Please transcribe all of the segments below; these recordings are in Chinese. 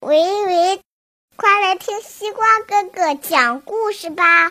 喂喂，快来听西瓜哥哥讲故事吧！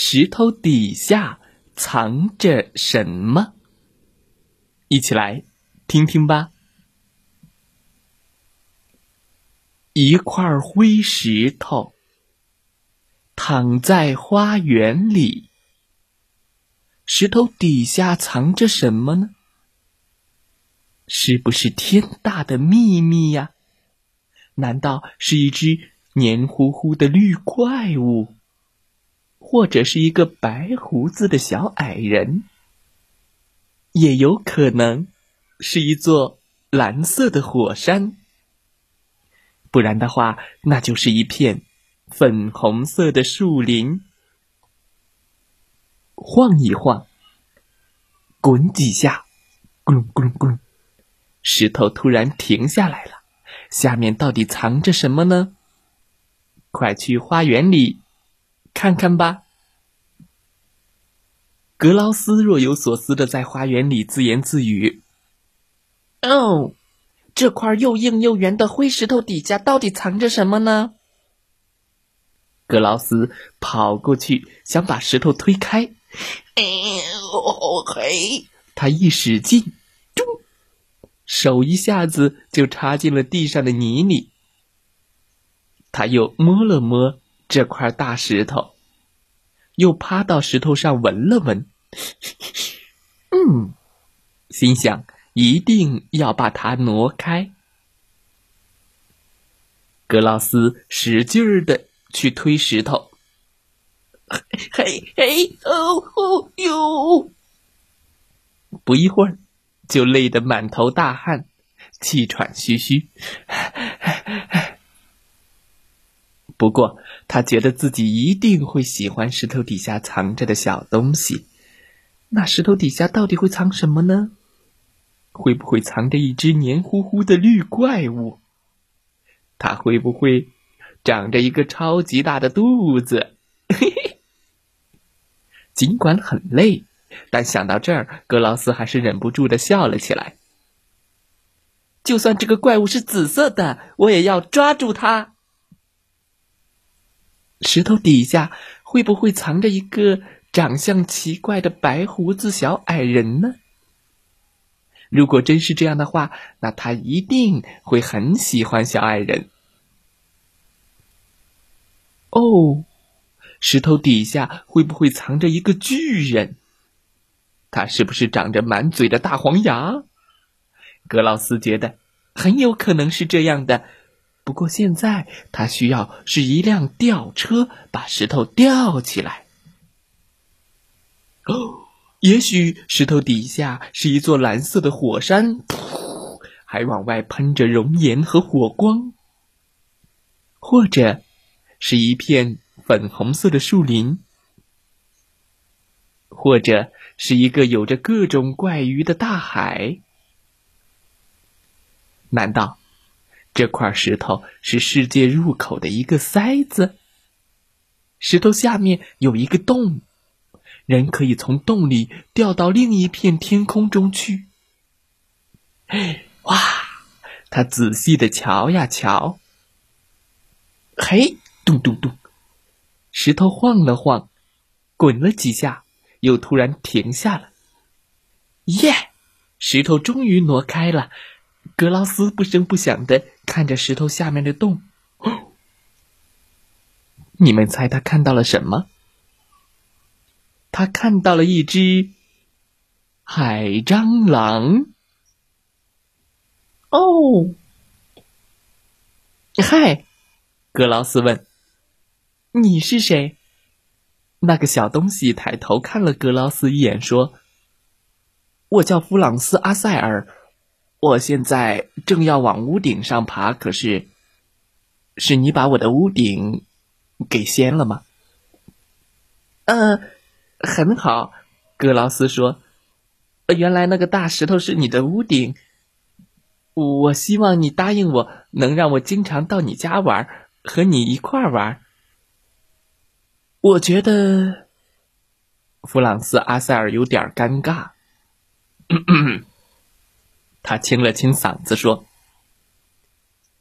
石头底下藏着什么？一起来听听吧。一块灰石头躺在花园里，石头底下藏着什么呢？是不是天大的秘密呀？难道是一只黏糊糊的绿怪物？或者是一个白胡子的小矮人，也有可能是一座蓝色的火山，不然的话，那就是一片粉红色的树林。晃一晃，滚几下，咕隆咕隆咕隆，石头突然停下来了。下面到底藏着什么呢？快去花园里！看看吧，格劳斯若有所思的在花园里自言自语：“哦，这块又硬又圆的灰石头底下到底藏着什么呢？”格劳斯跑过去想把石头推开，哎呦嘿！他一使劲，咚，手一下子就插进了地上的泥里。他又摸了摸。这块大石头，又趴到石头上闻了闻，嗯，心想一定要把它挪开。格劳斯使劲儿的去推石头，嘿嘿哦哦哟！不一会儿，就累得满头大汗，气喘吁吁。不过，他觉得自己一定会喜欢石头底下藏着的小东西。那石头底下到底会藏什么呢？会不会藏着一只黏糊糊的绿怪物？它会不会长着一个超级大的肚子？嘿嘿。尽管很累，但想到这儿，格劳斯还是忍不住的笑了起来。就算这个怪物是紫色的，我也要抓住它。石头底下会不会藏着一个长相奇怪的白胡子小矮人呢？如果真是这样的话，那他一定会很喜欢小矮人。哦，石头底下会不会藏着一个巨人？他是不是长着满嘴的大黄牙？格劳斯觉得很有可能是这样的。不过现在他需要是一辆吊车，把石头吊起来。哦，也许石头底下是一座蓝色的火山，噗，还往外喷着熔岩和火光；或者是一片粉红色的树林；或者是一个有着各种怪鱼的大海。难道？这块石头是世界入口的一个塞子。石头下面有一个洞，人可以从洞里掉到另一片天空中去。哇！他仔细的瞧呀瞧，嘿，咚咚咚，石头晃了晃，滚了几下，又突然停下了。耶！石头终于挪开了。格劳斯不声不响的看着石头下面的洞，你们猜他看到了什么？他看到了一只海蟑螂。哦，嗨，格劳斯问：“你是谁？”那个小东西抬头看了格劳斯一眼，说：“我叫弗朗斯·阿塞尔，我现在正要往屋顶上爬，可是，是你把我的屋顶给掀了吗？”“呃，很好。”格劳斯说，“原来那个大石头是你的屋顶。我希望你答应我，能让我经常到你家玩，和你一块儿玩。”我觉得弗朗斯·阿塞尔有点尴尬。他清了清嗓子说：“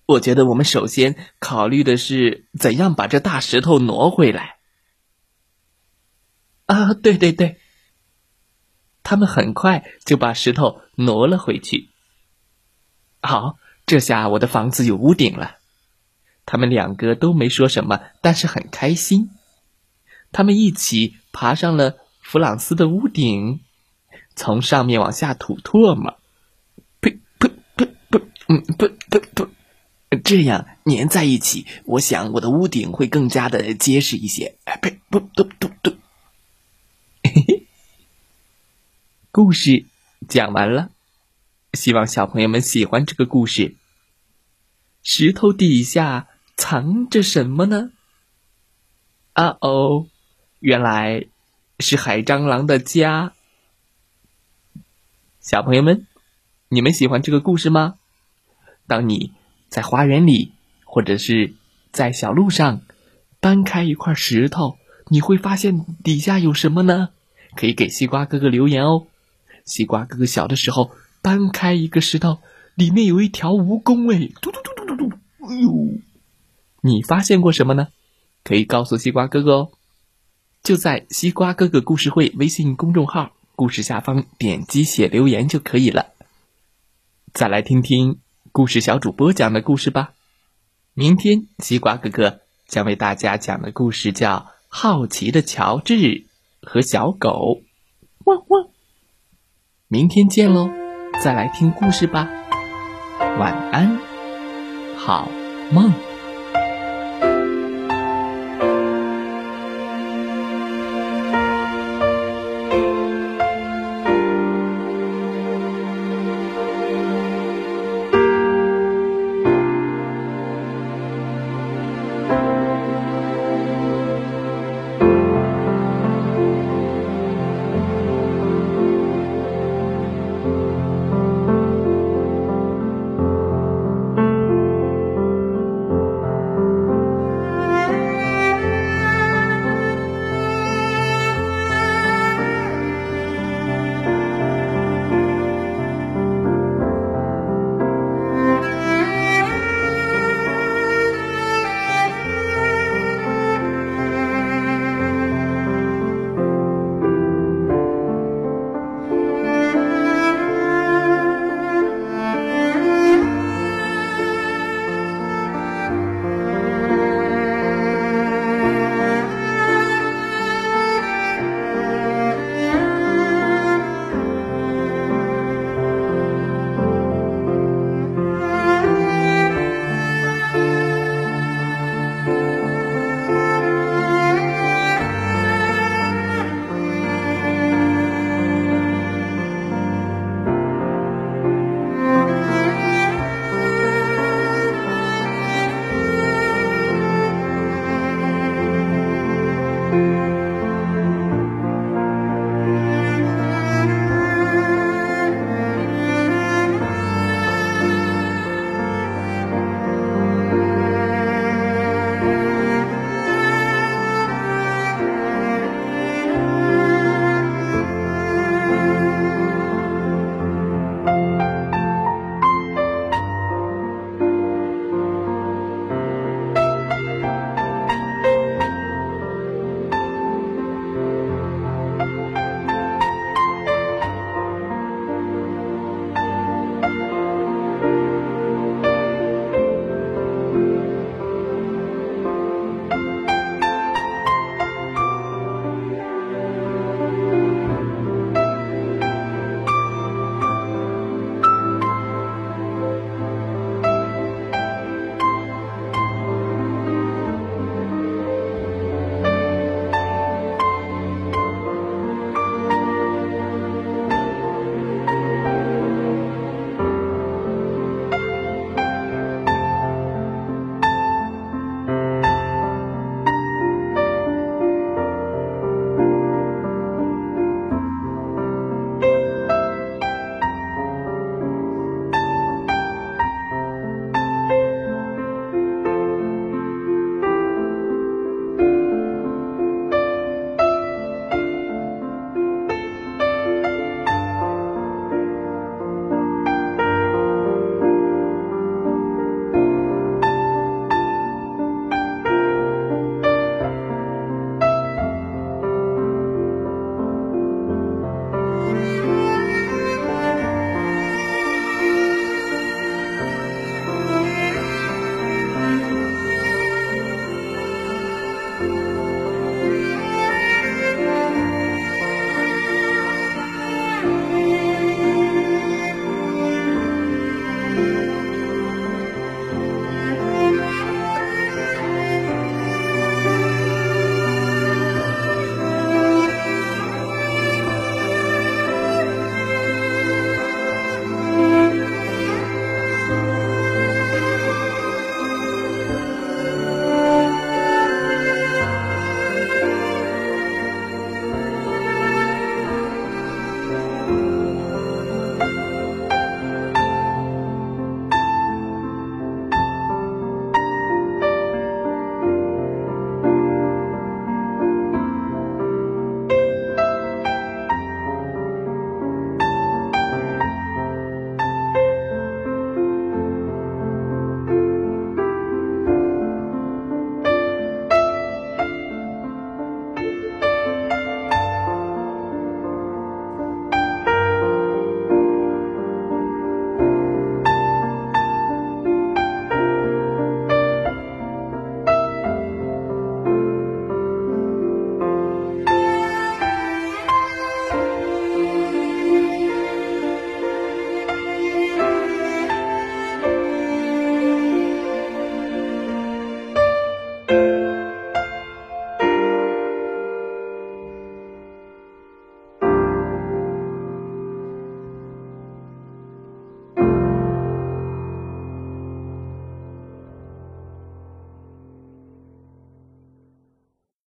我觉得我们首先考虑的是怎样把这大石头挪回来。”啊，对对对！他们很快就把石头挪了回去。好，这下我的房子有屋顶了。他们两个都没说什么，但是很开心。他们一起爬上了弗朗斯的屋顶，从上面往下吐唾沫，嗯，不不不，这样粘在一起，我想我的屋顶会更加的结实一些。哎，呸，不不不不，嘿嘿，故事讲完了，希望小朋友们喜欢这个故事。石头底下藏着什么呢？啊哦！原来是海蟑螂的家。小朋友们，你们喜欢这个故事吗？当你在花园里，或者是在小路上搬开一块石头，你会发现底下有什么呢？可以给西瓜哥哥留言哦。西瓜哥哥小的时候搬开一个石头，里面有一条蜈蚣哎，嘟嘟嘟嘟嘟嘟，哎呦！你发现过什么呢？可以告诉西瓜哥哥哦。就在西瓜哥哥故事会微信公众号故事下方点击写留言就可以了。再来听听故事小主播讲的故事吧。明天西瓜哥哥将为大家讲的故事叫《好奇的乔治和小狗》。汪汪！明天见喽！再来听故事吧。晚安，好梦。